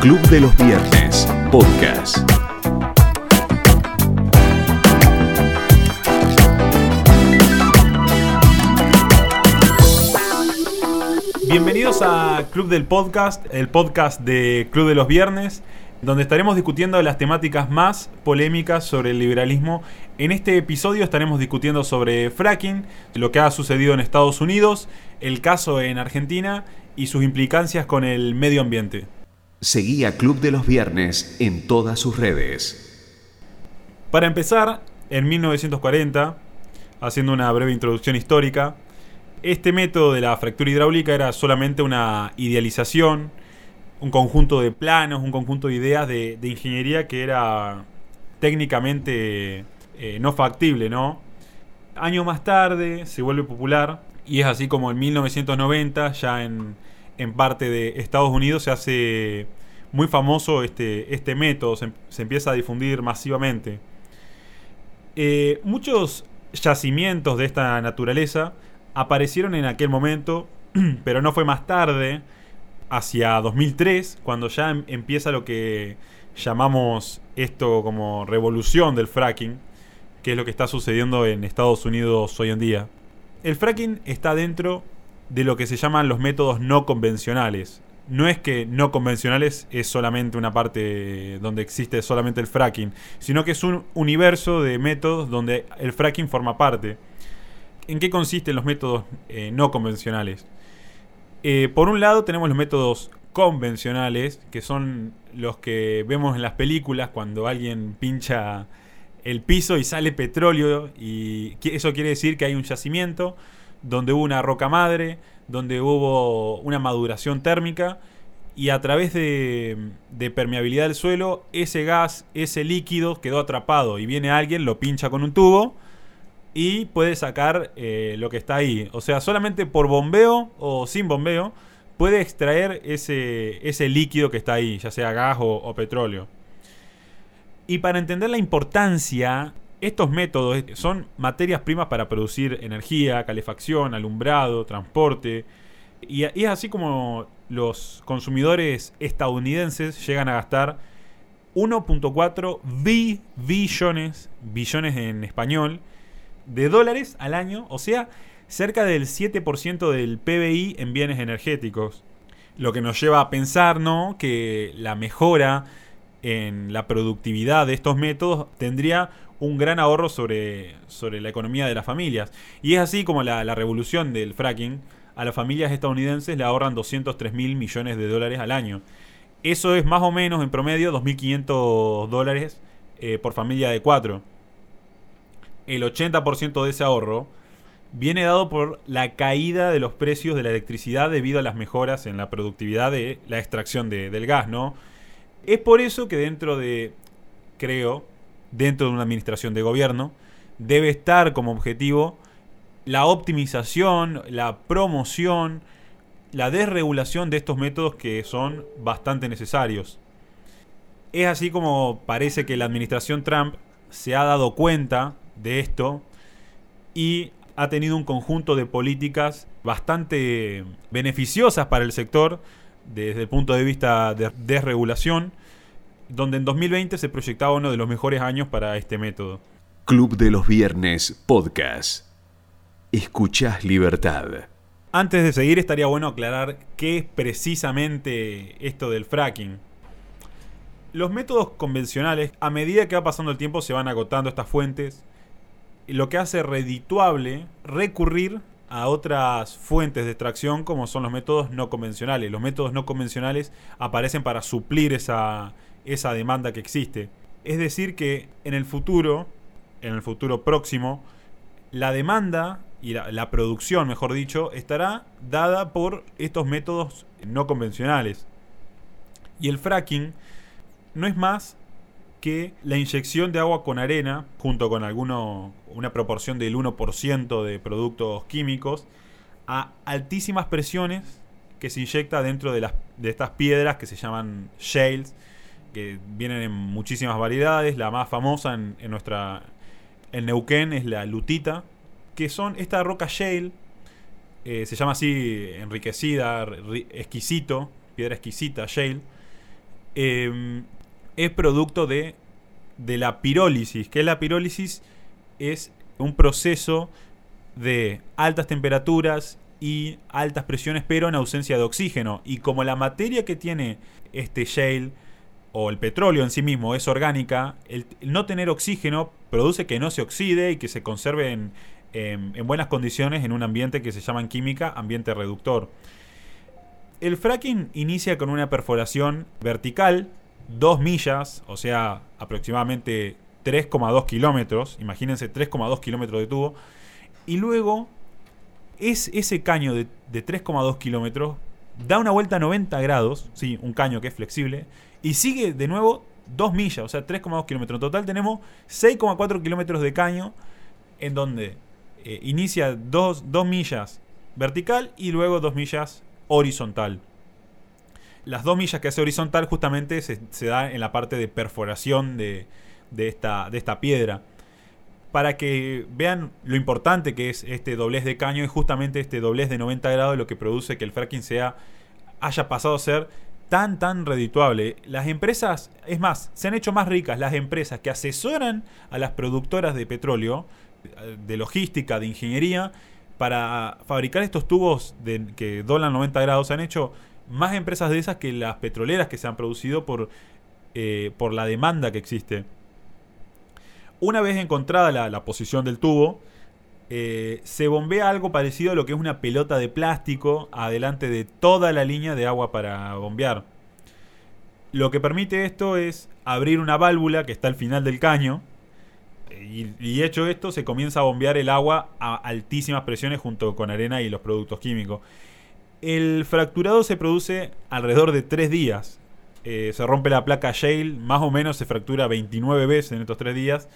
Club de los Viernes, podcast. Bienvenidos a Club del Podcast, el podcast de Club de los Viernes, donde estaremos discutiendo las temáticas más polémicas sobre el liberalismo. En este episodio estaremos discutiendo sobre fracking, lo que ha sucedido en Estados Unidos, el caso en Argentina y sus implicancias con el medio ambiente. Seguí a Club de los Viernes en todas sus redes. Para empezar, en 1940, haciendo una breve introducción histórica, este método de la fractura hidráulica era solamente una idealización, un conjunto de planos, un conjunto de ideas de, de ingeniería que era técnicamente eh, no factible, ¿no? Años más tarde se vuelve popular y es así como en 1990, ya en, en parte de Estados Unidos, se hace muy famoso este, este método, se, empieza a difundir masivamente. Eh, muchos yacimientos de esta naturaleza aparecieron en aquel momento, pero no fue más tarde, hacia 2003, cuando ya em- empieza lo que llamamos esto como revolución del fracking, que es lo que está sucediendo en Estados Unidos hoy en día. El fracking está dentro de lo que se llaman los métodos no convencionales. No es que no convencionales es solamente una parte donde existe solamente el fracking, sino que es un universo de métodos donde el fracking forma parte. ¿En qué consisten los métodos eh, no convencionales? Eh, por un lado tenemos los métodos convencionales, que son los que vemos en las películas cuando alguien pincha el piso y sale petróleo y eso quiere decir que hay un yacimiento donde hubo una roca madre, donde hubo una maduración térmica y a través de, de permeabilidad del suelo ese gas, ese líquido quedó atrapado y viene alguien, lo pincha con un tubo y puede sacar eh, lo que está ahí. O sea, solamente por bombeo o sin bombeo puede extraer ese, ese líquido que está ahí, ya sea gas o, petróleo. Y para entender la importancia, estos métodos son materias primas para producir energía, calefacción, alumbrado, transporte. Y, y es así como los consumidores estadounidenses llegan a gastar 1.4 bi- billones, billones en español, de dólares al año, o sea, cerca del 7% del PBI en bienes energéticos. Lo que nos lleva a pensar. Que la mejora en la productividad de estos métodos tendría un gran ahorro sobre, sobre la economía de las familias. Y es así como la, la revolución del fracking, a las familias estadounidenses le ahorran 203 mil millones de dólares al año. Eso es más o menos en promedio 2.500 dólares eh, por familia de cuatro el 80% de ese ahorro viene dado por la caída de los precios de la electricidad debido a las mejoras en la productividad de la extracción de- del gas, ¿no? Es por eso que dentro de, creo, dentro de una administración de gobierno, debe estar como objetivo la optimización, la promoción, la desregulación de estos métodos que son bastante necesarios. Es así como parece que la administración Trump se ha dado cuenta de esto y ha tenido un conjunto de políticas bastante beneficiosas para el sector desde el punto de vista de desregulación, donde en 2020 se proyectaba uno de los mejores años para este método. Club de los Viernes, podcast. Escuchás libertad. Antes de seguir estaría bueno aclarar qué es precisamente esto del fracking. Los métodos convencionales, a medida que va pasando el tiempo, se van agotando estas fuentes, lo que hace redituable recurrir a otras fuentes de extracción como son los métodos no convencionales. Los métodos no convencionales aparecen para suplir esa, esa demanda que existe. Es decir, que en el futuro, en el futuro próximo, la demanda y la, la producción, mejor dicho, estará dada por estos métodos no convencionales. Y el fracking no es más que la inyección de agua con arena, junto con alguno, una proporción del 1% de productos químicos, a altísimas presiones que se inyecta dentro de, las, de estas piedras que se llaman shales, que vienen en muchísimas variedades. La más famosa en, nuestra en Neuquén es la lutita, que son esta roca shale eh, se llama así, enriquecida, exquisito, piedra exquisita, shale, em, es producto de, de la pirólisis. que la pirólisis? Es un proceso de altas temperaturas y altas presiones, pero en ausencia de oxígeno. Y como la materia que tiene este shale o el petróleo en sí mismo es orgánica, el, no tener oxígeno produce que no se oxide y que se conserve en, en, buenas condiciones en un ambiente que se llama en química ambiente reductor. El fracking inicia con una perforación vertical, 2 millas, o sea, aproximadamente 3,2 kilómetros, imagínense 3,2 kilómetros de tubo, y luego es ese caño de, 3,2 kilómetros da una vuelta a 90 grados, sí, un caño que es flexible, y sigue de nuevo 2 millas, o sea, 3,2 kilómetros. En total tenemos 6,4 kilómetros de caño, en donde eh, inicia 2 millas vertical y luego 2 millas horizontal. Las 2 millas que hace horizontal justamente se, da en la parte de perforación de, esta, de esta piedra para que vean lo importante que es este doblez de caño y justamente este doblez de 90 grados lo que produce que el fracking sea haya pasado a ser tan tan redituable. Las empresas, es más, se han hecho más ricas las empresas que asesoran a las productoras de petróleo, de logística, de ingeniería, para fabricar estos tubos de, que doblan 90 grados. Se han hecho más empresas de esas que las petroleras que se han producido por, eh, por la demanda que existe. Una vez encontrada la, posición del tubo, eh, se bombea algo parecido a lo que es una pelota de plástico adelante de toda la línea de agua para bombear. Lo que permite esto es abrir una válvula que está al final del caño. Y, hecho esto, se comienza a bombear el agua a altísimas presiones junto con arena y los productos químicos. El fracturado se produce alrededor de 3 días. Eh, se rompe la placa Shale, más o menos se fractura 29 veces en estos 3 días.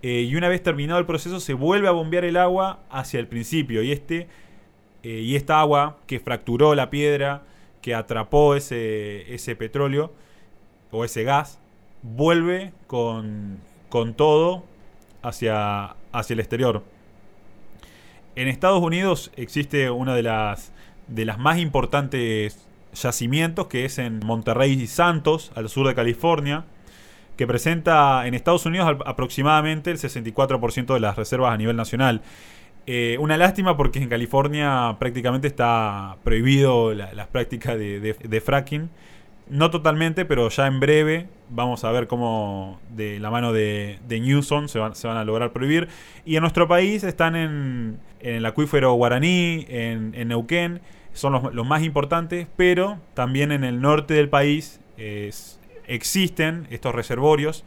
Eh, y una vez terminado el proceso se vuelve a bombear el agua hacia el principio. Y, este, eh, y esta agua que fracturó la piedra, que atrapó ese, ese petróleo o ese gas, vuelve con, con todo hacia, hacia el exterior. En Estados Unidos existe una de las, de las más importantes yacimientos que es en Monterrey y Santos, al sur de California que presenta en Estados Unidos aproximadamente el 64% de las reservas a nivel nacional. Eh, una lástima porque en California prácticamente está prohibido las prácticas de, fracking. No totalmente, pero ya en breve vamos a ver cómo de la mano de, Newsom se, van a lograr prohibir. Y en nuestro país están en, el acuífero guaraní, en, Neuquén, son los, los, más importantes, pero también en el norte del país es, existen estos reservorios,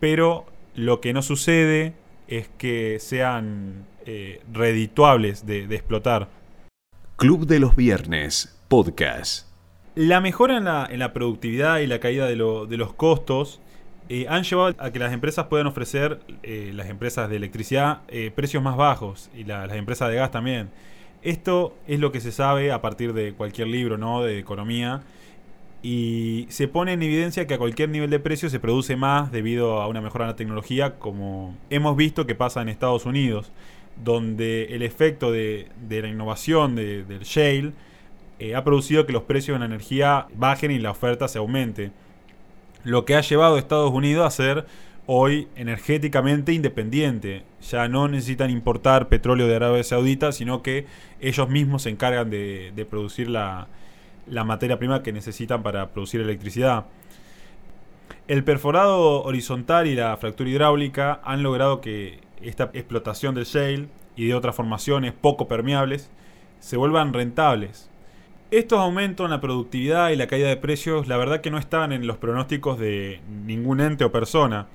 pero lo que no sucede es que sean eh, redituables de, explotar. Club de los Viernes, podcast. La mejora en la, productividad y la caída de, los costos eh, han llevado a que las empresas puedan ofrecer, eh, las empresas de electricidad, precios más bajos y las empresas de gas también. Esto es lo que se sabe a partir de cualquier libro ¿no? de economía y se pone en evidencia que a cualquier nivel de precio se produce más debido a una mejora en la tecnología, como hemos visto que pasa en Estados Unidos, donde el efecto de, la innovación del shale eh, ha producido que los precios de la energía bajen y la oferta se aumente. Lo que ha llevado a Estados Unidos a ser hoy energéticamente independiente. Ya no necesitan importar petróleo de Arabia Saudita, sino que ellos mismos se encargan de producir la, la materia prima que necesitan para producir electricidad. El perforado horizontal y la fractura hidráulica han logrado que esta explotación del shale y de otras formaciones poco permeables se vuelvan rentables. Estos aumentos en la productividad y la caída de precios, la verdad que no están en los pronósticos de ningún ente o persona.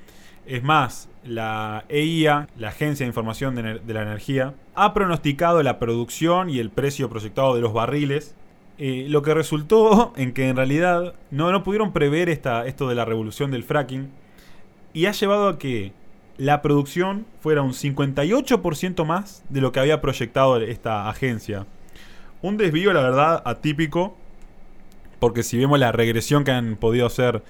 Es más, la EIA, la Agencia de Información de, la Energía, ha pronosticado la producción y el precio proyectado de los barriles eh, lo que resultó en que en realidad no, no pudieron prever esta, esto de la revolución del fracking y ha llevado a que la producción fuera un 58% más de lo que había proyectado esta agencia. Un desvío, la verdad, atípico, porque si vemos la regresión que han podido hacer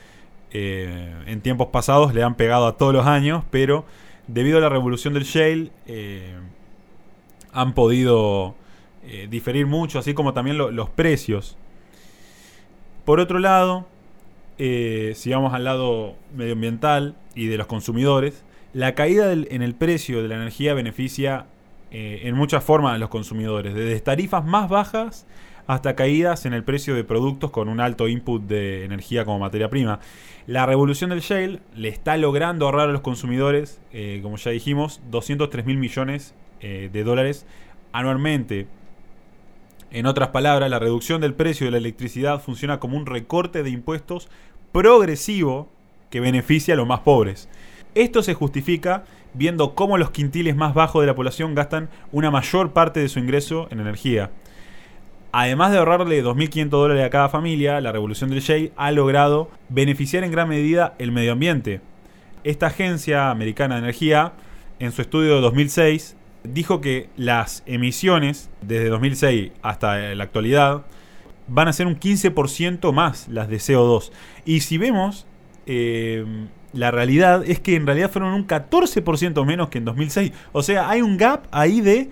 eh, en tiempos pasados, le han pegado a todos los años, pero debido a la revolución del shale, eh, han podido eh, diferir mucho, así como también los precios. Por otro lado, si vamos al lado medioambiental y de los consumidores, la caída en el precio de la energía beneficia en muchas formas a los consumidores, desde tarifas más bajas hasta caídas en el precio de productos con un alto input de energía como materia prima. La revolución del shale le está logrando ahorrar a los consumidores, eh, como ya dijimos, 203 mil millones de dólares anualmente. En otras palabras, la reducción del precio de la electricidad funciona como un recorte de impuestos progresivo que beneficia a los más pobres. Esto se justifica viendo cómo los quintiles más bajos de la población gastan una mayor parte de su ingreso en energía. Además de ahorrarle 2.500 dólares a cada familia, la revolución del shale ha logrado beneficiar en gran medida el medio ambiente. Esta agencia americana de energía, en su estudio de 2006, dijo que las emisiones desde 2006 hasta la actualidad van a ser un 15% más las de CO2. Y si vemos, eh, la realidad es que en realidad fueron un 14% menos que en 2006. O sea, hay un gap ahí de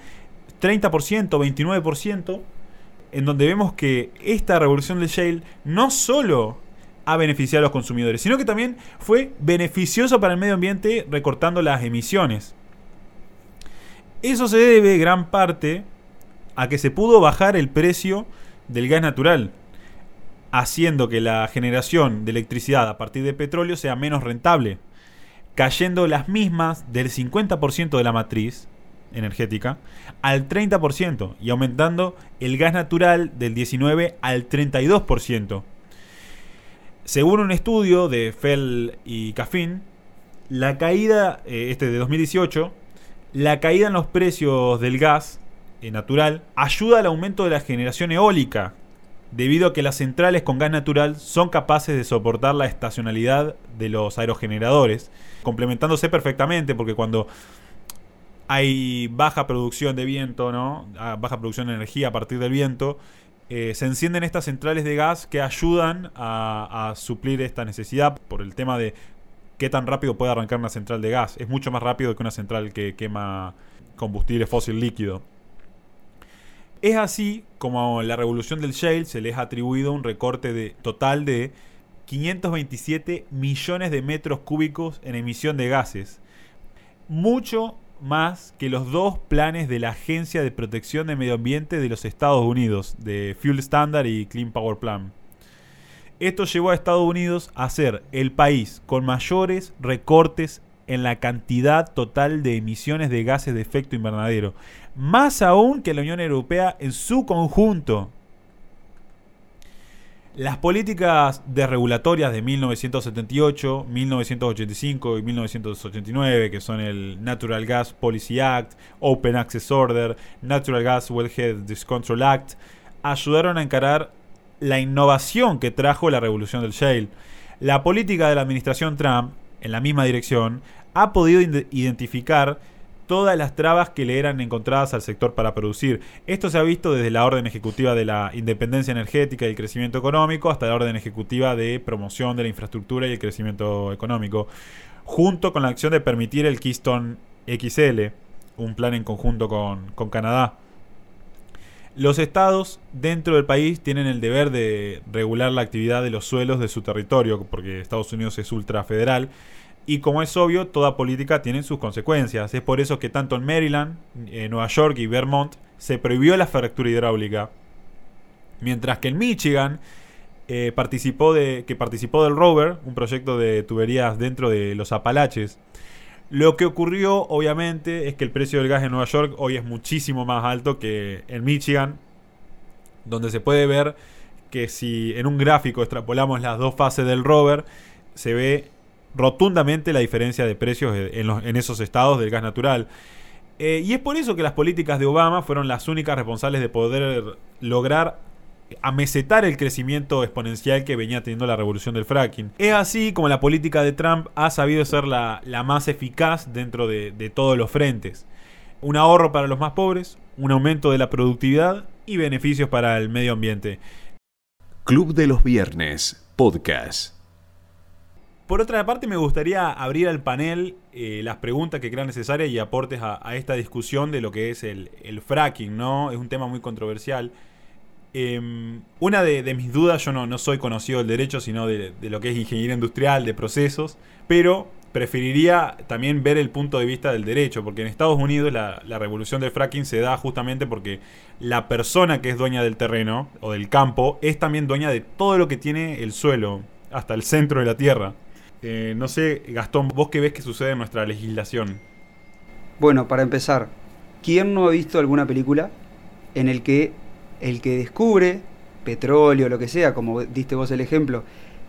30%, 29%, en donde vemos que esta revolución del shale no solo ha beneficiado a los consumidores, sino que también fue beneficioso para el medio ambiente recortando las emisiones. Eso se debe gran parte a que se pudo bajar el precio del gas natural, haciendo que la generación de electricidad a partir de petróleo sea menos rentable, cayendo las mismas del 50% de la matriz energética al 30% y aumentando el gas natural del 19 al 32%. Según un estudio de Fell y Caffin, la caída, eh, este de 2018, la caída en los precios del gas eh, natural ayuda al aumento de la generación eólica, debido a que las centrales con gas natural son capaces de soportar la estacionalidad de los aerogeneradores, complementándose perfectamente, porque cuando hay baja producción de viento, ¿no? Ah, baja producción de energía a partir del viento, eh, se encienden estas centrales de gas que ayudan a, suplir esta necesidad por el tema de qué tan rápido puede arrancar una central de gas. Es mucho más rápido que una central que quema combustible fósil líquido. Es así como la revolución del shale se les ha atribuido un recorte total de 527 millones de metros cúbicos en emisión de gases. Mucho más que los dos planes de la Agencia de Protección de Medio Ambiente de los Estados Unidos, de Fuel Standard y Clean Power Plan. Esto llevó a Estados Unidos a ser el país con mayores recortes en la cantidad total de emisiones de gases de efecto invernadero, más aún que la Unión Europea en su conjunto. Las políticas desregulatorias de 1978, 1985 y 1989, que son el Natural Gas Policy Act, Open Access Order, Natural Gas Wellhead Discontrol Act, ayudaron a encarar la innovación que trajo la revolución del shale. La política de la administración Trump, en la misma dirección, ha podido identificar todas las trabas que le eran encontradas al sector para producir. Esto se ha visto desde la orden ejecutiva de la independencia energética y el crecimiento económico hasta la orden ejecutiva de promoción de la infraestructura y el crecimiento económico, junto con la acción de permitir el Keystone XL, un plan en conjunto con, con Canadá. Los estados dentro del país tienen el deber de regular la actividad de los suelos de su territorio, porque Estados Unidos es ultrafederal. Y como es obvio, toda política tiene sus consecuencias. Es por eso que tanto en Maryland, en Nueva York y Vermont se prohibió la fractura hidráulica. Mientras que en Michigan, eh, participó de, que participó del Rover, un proyecto de tuberías dentro de los Apalaches. Lo que ocurrió, obviamente, es que el precio del gas en Nueva York hoy es muchísimo más alto que en Michigan, donde se puede ver que si en un gráfico extrapolamos las dos fases del rover, se ve rotundamente la diferencia de precios en, esos estados del gas natural. Eh, y es por eso que las políticas de Obama fueron las únicas responsables de poder lograr amesetar el crecimiento exponencial que venía teniendo la revolución del fracking. Es así como la política de Trump ha sabido ser la, más eficaz dentro de, de todos los frentes. Un ahorro para los más pobres, un aumento de la productividad y beneficios para el medio ambiente. Club de los Viernes, podcast. Por otra parte, me gustaría abrir al panel eh, las preguntas que crean necesarias y aportes a, esta discusión de lo que es el, fracking, ¿no? Es un tema muy controversial. Em, una de, mis dudas, yo no, soy conocido del derecho, sino de, de lo que es ingeniería industrial, de procesos, pero preferiría también ver el punto de vista del derecho, porque en Estados Unidos la, la revolución del fracking se da justamente porque la persona que es dueña del terreno o del campo es también dueña de todo lo que tiene el suelo, hasta el centro de la tierra. Eh, no sé, Gastón, vos qué ves que sucede en nuestra legislación. Bueno, para empezar, ¿quién no ha visto alguna película en el que el que descubre petróleo, lo que sea, como diste vos el ejemplo,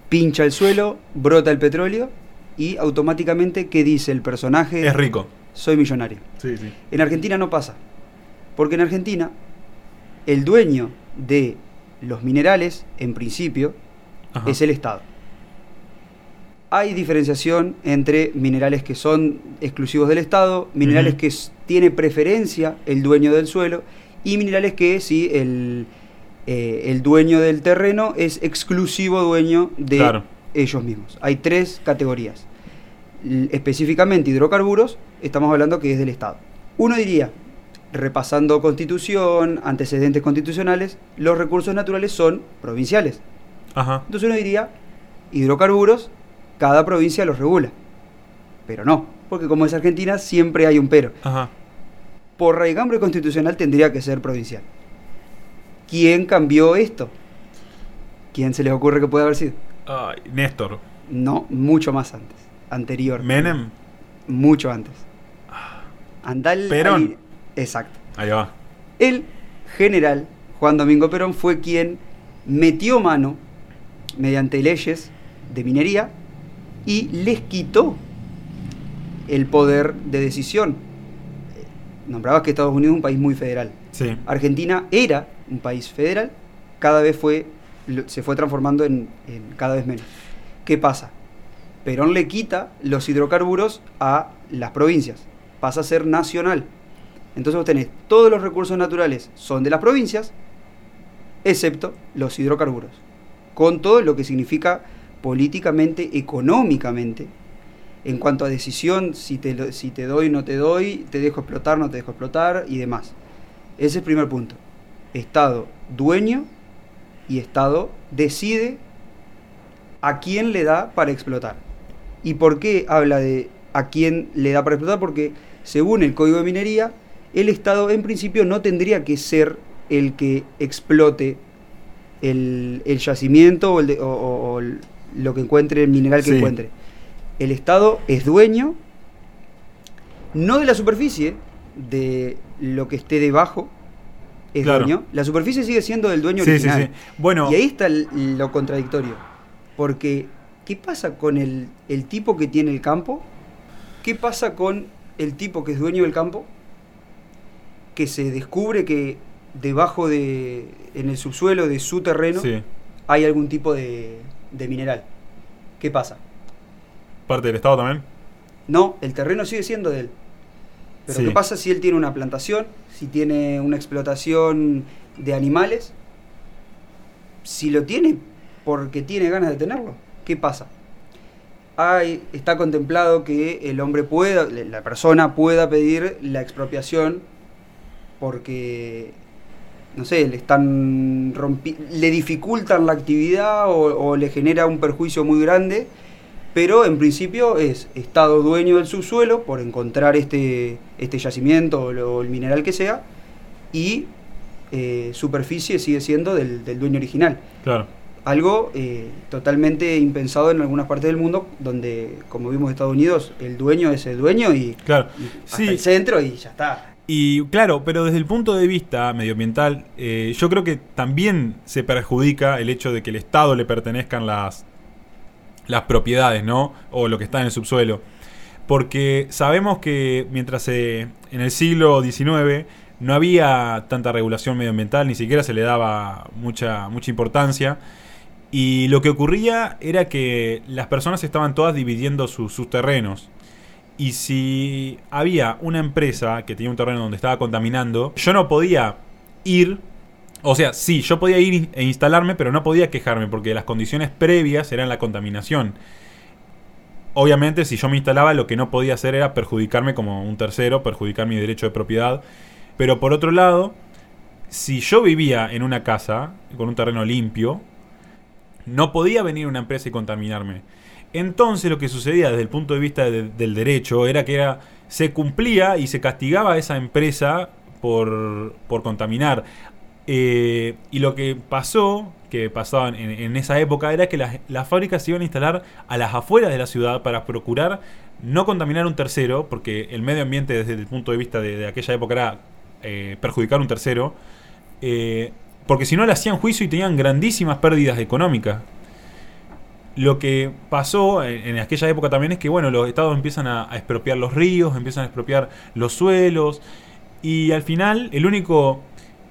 pincha el suelo, brota el petróleo y automáticamente, ¿qué dice el personaje? Es rico. Soy millonario. Sí, sí. En Argentina no pasa. Porque en Argentina, el dueño de los minerales, en principio, Ajá. es el Estado. Hay diferenciación entre minerales que son exclusivos del Estado, minerales que tiene preferencia el dueño del suelo y minerales que sí el, eh, el dueño del terreno es exclusivo dueño de Claro. ellos mismos. Hay tres categorías. L- específicamente hidrocarburos, estamos hablando que es del Estado. Uno diría, repasando constitución, antecedentes constitucionales, los recursos naturales son provinciales. Ajá. Entonces uno diría, hidrocarburos, cada provincia los regula. Pero no, porque como es Argentina, siempre hay un pero. Ajá. Por raigambre constitucional tendría que ser provincial. ¿Quién cambió esto? ¿Quién se les ocurre que puede haber sido? Néstor. No, mucho más antes. Anterior. Menem. Mucho antes. Andal. Perón. ahí- Exacto. Ahí va. El general Juan Domingo Perón fue quien metió mano mediante leyes de minería y les quitó el poder de decisión. Nombrabas que Estados Unidos es un país muy federal. Sí. Argentina era un país federal, cada vez fue, se fue transformando en, en cada vez menos. ¿Qué pasa? Perón le quita los hidrocarburos a las provincias, pasa a ser nacional. Entonces vos tenés todos los recursos naturales son de las provincias, excepto los hidrocarburos, con todo lo que significa políticamente, económicamente, en cuanto a decisión, si te, doy, no te doy, te dejo explotar, no te dejo explotar y demás. Ese es el primer punto. Estado dueño y Estado decide a quién le da para explotar. ¿Y por qué habla de a quién le da para explotar? Porque según el Código de Minería, el Estado en principio no tendría que ser el que explote el, yacimiento o, el de- o el- lo que encuentre, el mineral que Sí. encuentre. El Estado es dueño, no de la superficie, de lo que esté debajo, es Claro. dueño. La superficie sigue siendo del dueño Sí, original. sí. Bueno, Y ahí está el- lo contradictorio. Porque, ¿qué pasa con el, el tipo que tiene el campo? ¿Qué pasa con el tipo que es dueño del campo? Que se descubre que debajo de, en el subsuelo de su terreno, sí. hay algún tipo de, de mineral. ¿Qué pasa? Parte del Estado también. No, el terreno sigue siendo de él. Pero Sí. ¿qué pasa si él tiene una plantación, si tiene una explotación de animales? Si lo tiene porque tiene ganas de tenerlo, ¿qué pasa? Hay, está contemplado que el hombre pueda, la persona pueda pedir la expropiación porque, no sé, le están rompi- le dificultan la actividad o, o le genera un perjuicio muy grande pero en principio es Estado dueño del subsuelo por encontrar este, este yacimiento o, lo- el mineral que sea, y eh, superficie sigue siendo del, del dueño original. Claro. Algo eh, totalmente impensado en algunas partes del mundo, donde, como vimos en Estados Unidos, el dueño es el dueño y, Claro. y hasta Sí. el centro y ya está. Y claro, pero desde el punto de vista medioambiental, eh, yo creo que también se perjudica el hecho de que el Estado le pertenezcan las, las propiedades, ¿no? O lo que está en el subsuelo. Porque sabemos que mientras eh, en el siglo XIX no había tanta regulación medioambiental, ni siquiera se le daba mucha, mucha importancia. Y lo que ocurría era que las personas estaban todas dividiendo sus- sus terrenos. Y si había una empresa que tenía un terreno donde estaba contaminando, yo no podía ir. O sea, sí, yo podía ir e instalarme, pero no podía quejarme porque las condiciones previas eran la contaminación. obviamente, si yo me instalaba, lo que no podía hacer era perjudicarme como un tercero, perjudicar mi derecho de propiedad. Pero por otro lado, si yo vivía en una casa con un terreno limpio, no podía venir una empresa y contaminarme. Entonces lo que sucedía desde el punto de vista de- del derecho era que era, se cumplía y se castigaba a esa empresa por, contaminar. Eh, y lo que pasó, que pasaba en, esa época, era que las, fábricas se iban a instalar a las afueras de la ciudad para procurar no contaminar un tercero, porque el medio ambiente desde el punto de vista de, de aquella época era eh, perjudicar un tercero, eh, porque si no le hacían juicio y tenían grandísimas pérdidas económicas. Lo que pasó en, aquella época también es que bueno, los estados empiezan a, expropiar los ríos, empiezan a expropiar los suelos, y al final el único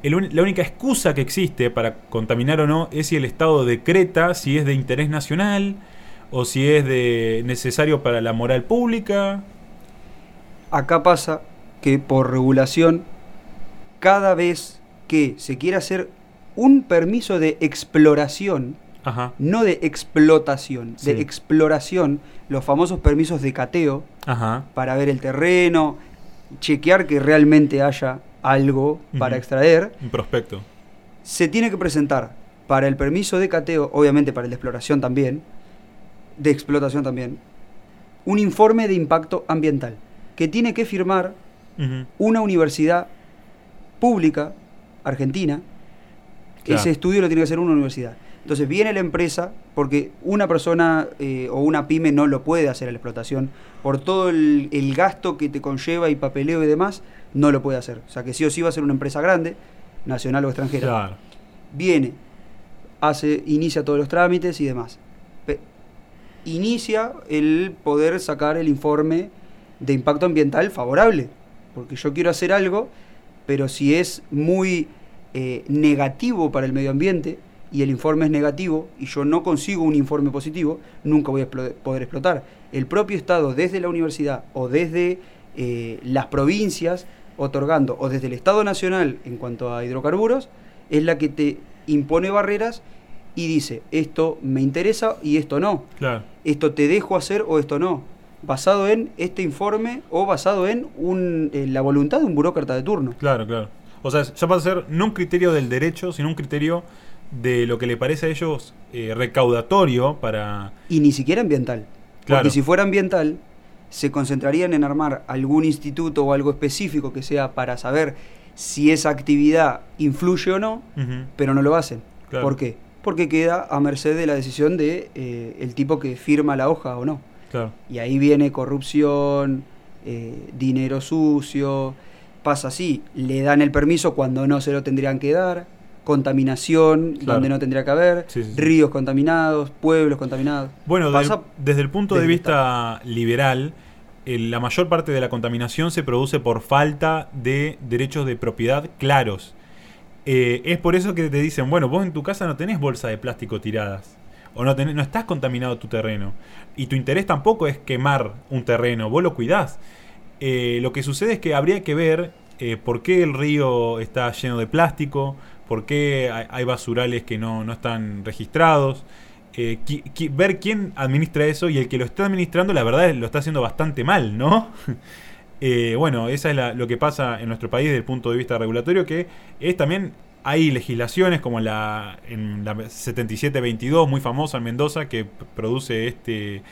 la única excusa que existe para contaminar o no es si el Estado decreta si es de interés nacional o si es de necesario para la moral pública. Acá pasa que por regulación, cada vez que se quiere hacer un permiso de exploración, Ajá, no de explotación, Sí. de exploración, los famosos permisos de cateo ajá, para ver el terreno, chequear que realmente haya algo para extraer, un prospecto. se tiene que presentar para el permiso de cateo, obviamente para el de exploración también, de explotación también, un informe de impacto ambiental que tiene que firmar una universidad pública argentina. Claro. Ese estudio lo tiene que hacer una universidad. Entonces viene la empresa, porque una persona eh, o una pyme no lo puede hacer a la explotación, por todo el, el gasto que te conlleva y papeleo y demás, no lo puede hacer. O sea que sí o sí va a ser una empresa grande, nacional o extranjera. Claro. Viene, hace, inicia todos los trámites y demás. Pe- inicia el poder sacar el informe de impacto ambiental favorable. Porque yo quiero hacer algo, pero si es muy eh, negativo para el medio ambiente y el informe es negativo y yo no consigo un informe positivo, nunca voy a poder explotar. El propio Estado, desde la universidad o desde eh, las provincias, otorgando, o desde el Estado Nacional en cuanto a hidrocarburos, es la que te impone barreras y dice, esto me interesa y esto no. Claro. Esto te dejo hacer o esto no. Basado en este informe o basado en, un, en la voluntad de un burócrata de turno. Claro, claro. O sea, ya pasa a ser no un criterio del derecho, sino un criterio de lo que le parece a ellos eh, recaudatorio para... Y ni siquiera ambiental. Claro. Porque si fuera ambiental, se concentrarían en armar algún instituto o algo específico que sea para saber si esa actividad influye o no, pero no lo hacen. Claro. ¿Por qué? Porque queda a merced de la decisión de eh, el tipo que firma la hoja o no. Claro. Y ahí viene corrupción, eh, dinero sucio, pasa así, le dan el permiso cuando no se lo tendrían que dar, contaminación Claro. donde no tendría que haber, Sí, sí, sí. ríos contaminados, pueblos contaminados. Bueno, Pasa del- desde el punto de vista liberal, eh, la mayor parte de la contaminación se produce por falta de derechos de propiedad claros. Eh, es por eso que te dicen, bueno, vos en tu casa no tenés bolsa de plástico tiradas. O no, tenés- no estás contaminado tu terreno. Y tu interés tampoco es quemar un terreno, vos lo cuidás. Eh, lo que sucede es que habría que ver eh, por qué el río está lleno de plástico, por qué hay, basurales que no, no están registrados. Eh, ver quién administra eso y el que lo está administrando, la verdad, lo está haciendo bastante mal, ¿no? Eh, bueno, esa es lo que pasa en nuestro país desde el punto de vista regulatorio, que es también hay legislaciones como la en la 7722 muy famosa en Mendoza que produce este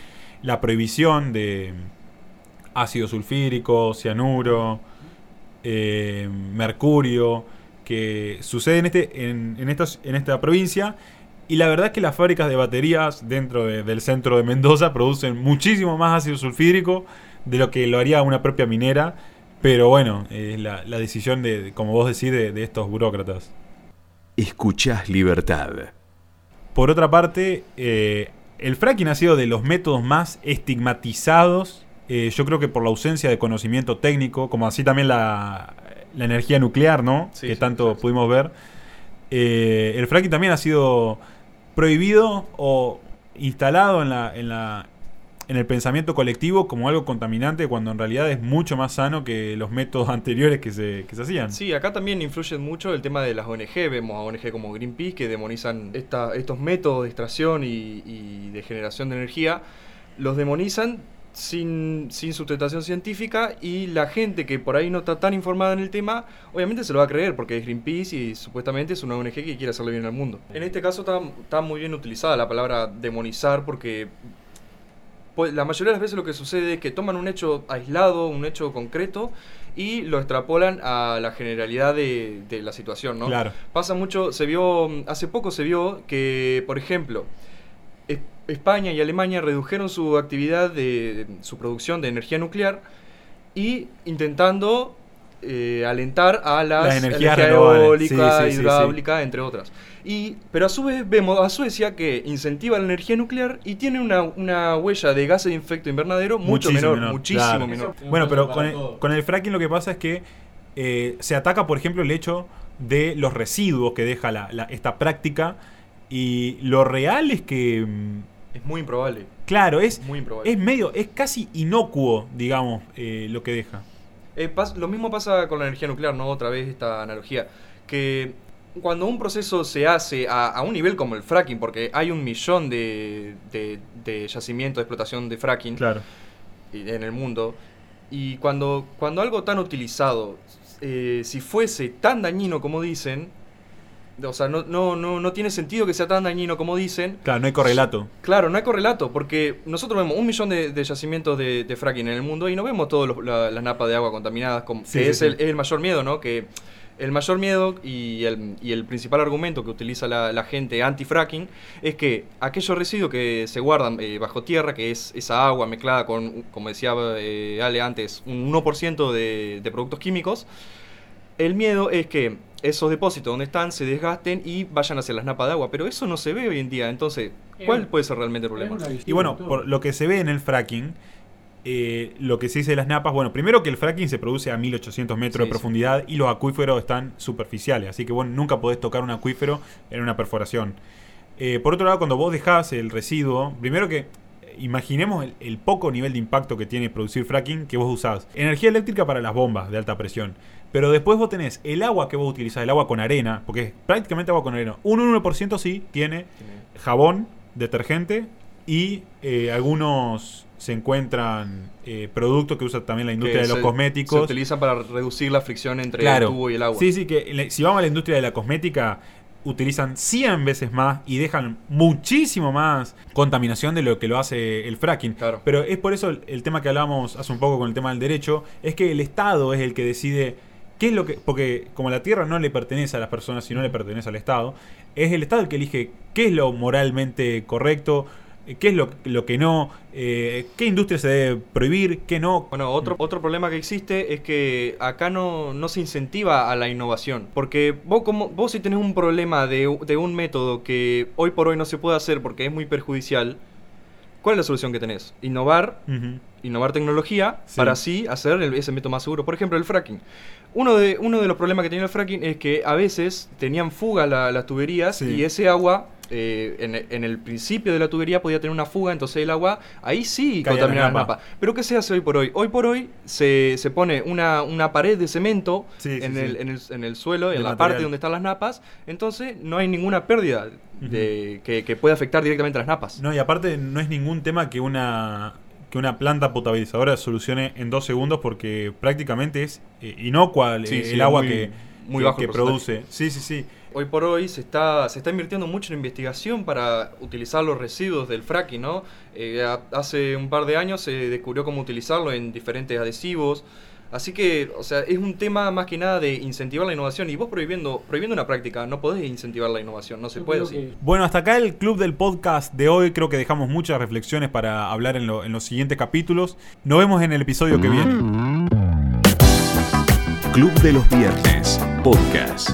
la prohibición de ácido sulfírico, cianuro, eh, mercurio, que sucede en este en, en estas en esta provincia y la verdad es que las fábricas de baterías dentro de- del centro de Mendoza producen muchísimo más ácido sulfídrico de lo que lo haría una propia minera. Pero bueno, es la, la decisión de, de- como vos decís, de, de estos burócratas. Escuchás libertad. Por otra parte, eh, el fracking ha sido de los métodos más estigmatizados. eh, yo creo que por la ausencia de conocimiento técnico, como así también la, la energía nuclear, ¿no? Sí, que sí, tanto pudimos ver. Eh, el fracking también ha sido prohibido o instalado en, la, en, la, en el pensamiento colectivo como algo contaminante cuando en realidad es mucho más sano que los métodos anteriores que se, que se hacían. Sí, acá también influye mucho el tema de las ONG. Vemos a ONG como Greenpeace que demonizan esta- estos métodos de extracción y, y de generación de energía. los demonizan sin, sin sustentación científica y la gente que por ahí no está tan informada en el tema, obviamente se lo va a creer porque es Greenpeace y supuestamente es una ONG que quiere hacerle bien al mundo. En este caso está, está muy bien utilizada la palabra demonizar porque pues, la mayoría de las veces lo que sucede es que toman un hecho aislado, un hecho concreto y lo extrapolan a la generalidad de, de la situación, ¿no? Claro. Pasa mucho, se vio, hace poco se vio que, por ejemplo, España y Alemania redujeron su actividad de, de su producción de energía nuclear y intentando eh, alentar a las energías energía renovables. eólica, Sí, sí, sí, hidráulica, entre otras. Y, pero a su vez vemos a Suecia que incentiva la energía nuclear y tiene una, una huella de gases de efecto invernadero mucho Muchísimo menor, muchísimo claro. menor. Bueno, pero con el, todo. con el fracking lo que pasa es que eh, se ataca, por ejemplo, el hecho de los residuos que deja la- la- esta práctica. Y lo real es que, mm, Es muy improbable. claro, es, Muy improbable. es medio, es casi inocuo, digamos, eh, lo que deja. Eh, lo mismo pasa con la energía nuclear, ¿no? Otra vez esta analogía. Que cuando un proceso se hace a, a un nivel como el fracking, porque hay un millón de, de, de yacimientos de explotación de fracking Claro. en el mundo, y cuando, cuando algo tan utilizado, eh, si fuese tan dañino como dicen, o sea, no, no, no, no tiene sentido que sea tan dañino como dicen, Claro, no hay correlato. Claro, no hay correlato, porque nosotros vemos un millón de, de yacimientos de, de fracking en el mundo y no vemos todas las napas de agua contaminadas, como, Sí, que sí, es, sí. El, es el mayor miedo, ¿no? Que el mayor miedo y el, y el principal argumento que utiliza la, la gente anti-fracking es que aquellos residuos que se guardan eh, bajo tierra, que es esa agua mezclada con, como decía eh, Ale antes, un 1% de, de productos químicos, el miedo es que esos depósitos donde están se desgasten y vayan hacia las napas de agua, pero eso no se ve hoy en día, entonces, ¿cuál Eh, puede ser realmente el problema? Y bueno, por lo que se ve en el fracking, eh, lo que se dice de las napas, bueno, primero que el fracking se produce a 1800 metros Sí, de sí. profundidad y los acuíferos están superficiales, así que bueno, nunca podés tocar un acuífero en una perforación. Eh, por otro lado, cuando vos dejás el residuo, primero que eh, imaginemos el, el poco nivel de impacto que tiene producir fracking que vos usás. Energía eléctrica para las bombas de alta presión. Pero después vos tenés el agua que vos utilizás, el agua con arena, porque es prácticamente agua con arena. Un 1% sí tiene jabón, detergente y eh, algunos se encuentran eh, productos que usa también la industria Que de los se- cosméticos. Se utilizan para reducir la fricción entre Claro. el tubo y el agua. Sí, sí, que le- si vamos a la industria de la cosmética, utilizan 100 veces más y dejan muchísimo más contaminación de lo que lo hace el fracking. Claro. Pero es por eso el, el tema que hablábamos hace un poco con el tema del derecho, es que el Estado es el que decide qué es lo que... Porque como la tierra no le pertenece a las personas, sino le pertenece al Estado, es el Estado el que elige qué es lo moralmente correcto, eh, qué es lo, lo que no, eh, qué industria se debe prohibir, qué no. Bueno, otro, otro problema que existe es que acá no, no se incentiva a la innovación. Porque vos, como, vos si tenés un problema de, de un método que hoy por hoy no se puede hacer porque es muy perjudicial, ¿cuál es la solución que tenés? Innovar, innovar tecnología Sí. para así hacer el- ese método más seguro. Por ejemplo, el fracking. Uno de, uno de los problemas que tenía el fracking es que a veces tenían fuga la- las tuberías Sí. y ese agua, eh, en, en el principio de la tubería podía tener una fuga, entonces el agua ahí sí Caía contaminaba napa. napas. Pero ¿qué se hace hoy por hoy? Hoy por hoy se, se pone una, una pared de cemento Sí, en, sí. El, en, el, en el suelo, De en la parte donde están las napas, entonces no hay ninguna pérdida de, que, que pueda afectar directamente a las napas. No, y aparte no es ningún tema que una que una planta potabilizadora solucione en dos segundos porque prácticamente es eh, inocua el, Sí, el sí, agua muy- que, muy que- bajo produce. Sí, sí, sí. Hoy por hoy se está, se está invirtiendo mucho en investigación para utilizar los residuos del fracking, ¿no? Eh, hace un par de años se descubrió cómo utilizarlo en diferentes adhesivos. Así que, o sea, es un tema más que nada de incentivar la innovación. Y vos prohibiendo, prohibiendo una práctica, no podés incentivar la innovación, no se Yo puede así. que- Bueno, hasta acá el club del podcast de hoy. Creo que dejamos muchas reflexiones para hablar en, lo- en los siguientes capítulos. Nos vemos en el episodio que viene. Club de los Viernes, podcast.